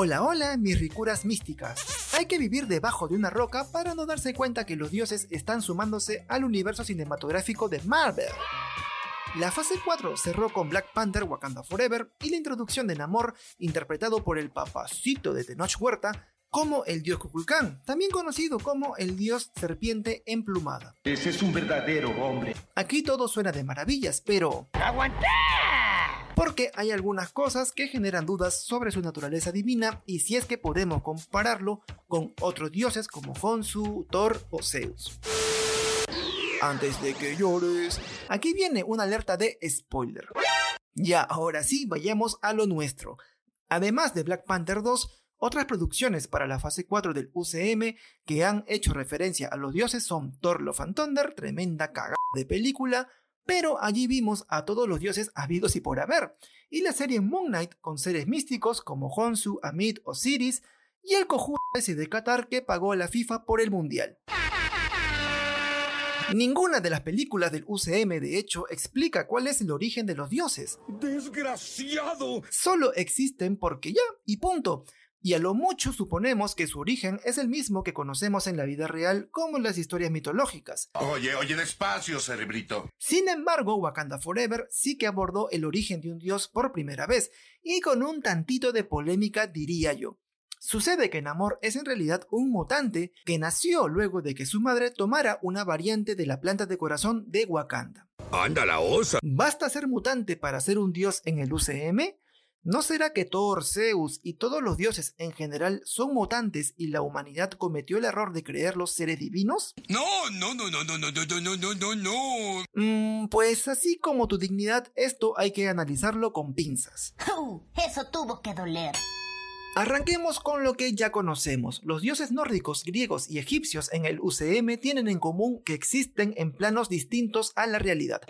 Hola, hola, mis ricuras místicas. Hay que vivir debajo de una roca para no darse cuenta que los dioses están sumándose al universo cinematográfico de Marvel. La fase 4 cerró con Black Panther Wakanda Forever y la introducción de Namor, interpretado por el papacito de Tenoch Huerta, como el dios Kukulkan, también conocido como el dios serpiente emplumada. Ese es un verdadero hombre. Aquí todo suena de maravillas, pero... ¡Aguanta! Porque hay algunas cosas que generan dudas sobre su naturaleza divina y si es que podemos compararlo con otros dioses como Honsu, Thor o Zeus. Antes de que llores, aquí viene una alerta de spoiler. Ya, ahora sí, vayamos a lo nuestro. Además de Black Panther 2, otras producciones para la fase 4 del UCM que han hecho referencia a los dioses son Thor Love and tremenda cagada de película, pero allí vimos a todos los dioses habidos y por haber, y la serie Moon Knight con seres místicos como Honsu, Amit, Osiris, y el cojudo ese de Qatar que pagó a la FIFA por el Mundial. Ninguna de las películas del UCM, de hecho, explica cuál es el origen de los dioses. ¡Desgraciado! Solo existen porque ya, y punto y a lo mucho suponemos que su origen es el mismo que conocemos en la vida real como en las historias mitológicas. Oye, oye, despacio, cerebrito. Sin embargo, Wakanda Forever sí que abordó el origen de un dios por primera vez, y con un tantito de polémica diría yo. Sucede que Namor es en realidad un mutante que nació luego de que su madre tomara una variante de la planta de corazón de Wakanda. ¡Anda la osa! ¿Basta ser mutante para ser un dios en el UCM? ¿No será que Thor, Zeus y todos los dioses en general son mutantes y la humanidad cometió el error de creerlos seres divinos? No, no, no, no, no, no, no, no, no, no, no. Mm, pues así como tu dignidad, esto hay que analizarlo con pinzas. Uh, eso tuvo que doler. Arranquemos con lo que ya conocemos. Los dioses nórdicos, griegos y egipcios en el UCM tienen en común que existen en planos distintos a la realidad.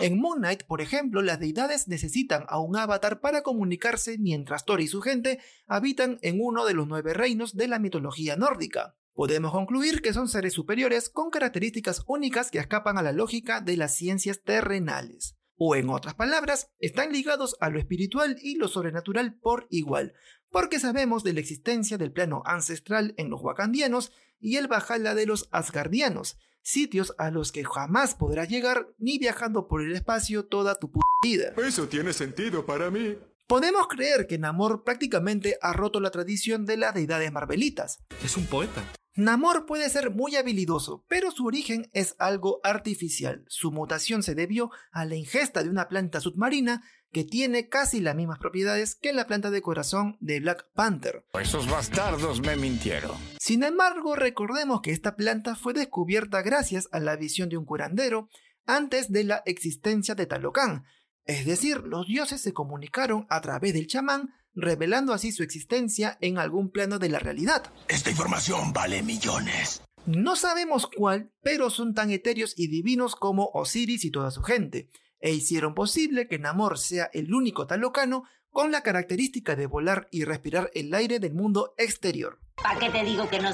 En Moon Knight, por ejemplo, las deidades necesitan a un avatar para comunicarse mientras Thor y su gente habitan en uno de los nueve reinos de la mitología nórdica. Podemos concluir que son seres superiores con características únicas que escapan a la lógica de las ciencias terrenales. O en otras palabras, están ligados a lo espiritual y lo sobrenatural por igual, porque sabemos de la existencia del plano ancestral en los wakandianos y el Valhalla de los asgardianos, sitios a los que jamás podrás llegar ni viajando por el espacio toda tu puta vida. Eso tiene sentido para mí. Podemos creer que Namor prácticamente ha roto la tradición de las deidades marvelitas. Es un poeta. Namor puede ser muy habilidoso, pero su origen es algo artificial. Su mutación se debió a la ingesta de una planta submarina que tiene casi las mismas propiedades que la planta de corazón de Black Panther. Esos bastardos me mintieron. Sin embargo, recordemos que esta planta fue descubierta gracias a la visión de un curandero antes de la existencia de Talocan. Es decir, los dioses se comunicaron a través del chamán, revelando así su existencia en algún plano de la realidad. Esta información vale millones. No sabemos cuál, pero son tan etéreos y divinos como Osiris y toda su gente e hicieron posible que Namor sea el único talocano con la característica de volar y respirar el aire del mundo exterior. ¿Para qué te digo que no,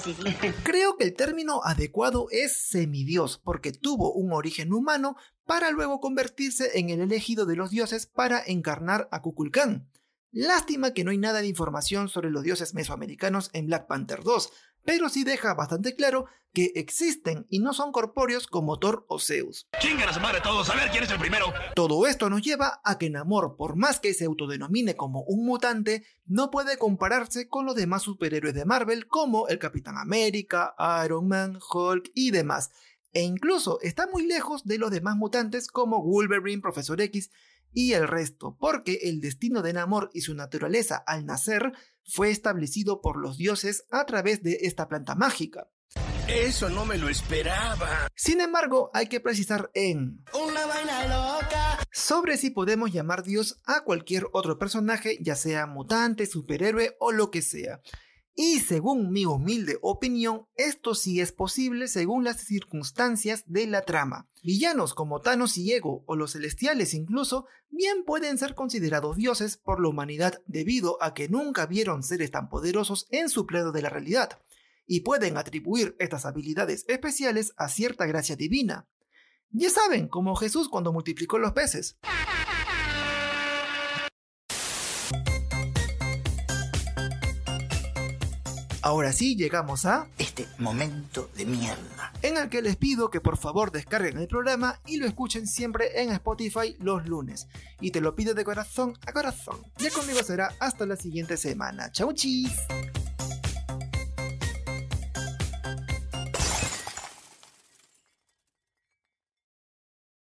Creo que el término adecuado es semidios, porque tuvo un origen humano para luego convertirse en el elegido de los dioses para encarnar a Kukulkan. Lástima que no hay nada de información sobre los dioses mesoamericanos en Black Panther 2, pero sí deja bastante claro que existen y no son corpóreos como Thor o Zeus. ¡Chingan a su madre todos! A ver quién es el primero. Todo esto nos lleva a que Namor, por más que se autodenomine como un mutante, no puede compararse con los demás superhéroes de Marvel como el Capitán América, Iron Man, Hulk y demás. E incluso está muy lejos de los demás mutantes como Wolverine, Profesor X y el resto, porque el destino de Namor y su naturaleza al nacer fue establecido por los dioses a través de esta planta mágica. Eso no me lo esperaba. Sin embargo, hay que precisar en una vaina loca sobre si podemos llamar Dios a cualquier otro personaje, ya sea mutante, superhéroe o lo que sea. Y según mi humilde opinión, esto sí es posible según las circunstancias de la trama. Villanos como Thanos y Ego o los celestiales incluso bien pueden ser considerados dioses por la humanidad debido a que nunca vieron seres tan poderosos en su pleno de la realidad, y pueden atribuir estas habilidades especiales a cierta gracia divina. Ya saben, como Jesús cuando multiplicó los peces. Ahora sí, llegamos a este momento de mierda. En el que les pido que por favor descarguen el programa y lo escuchen siempre en Spotify los lunes. Y te lo pido de corazón a corazón. Ya conmigo será hasta la siguiente semana. Chau chis.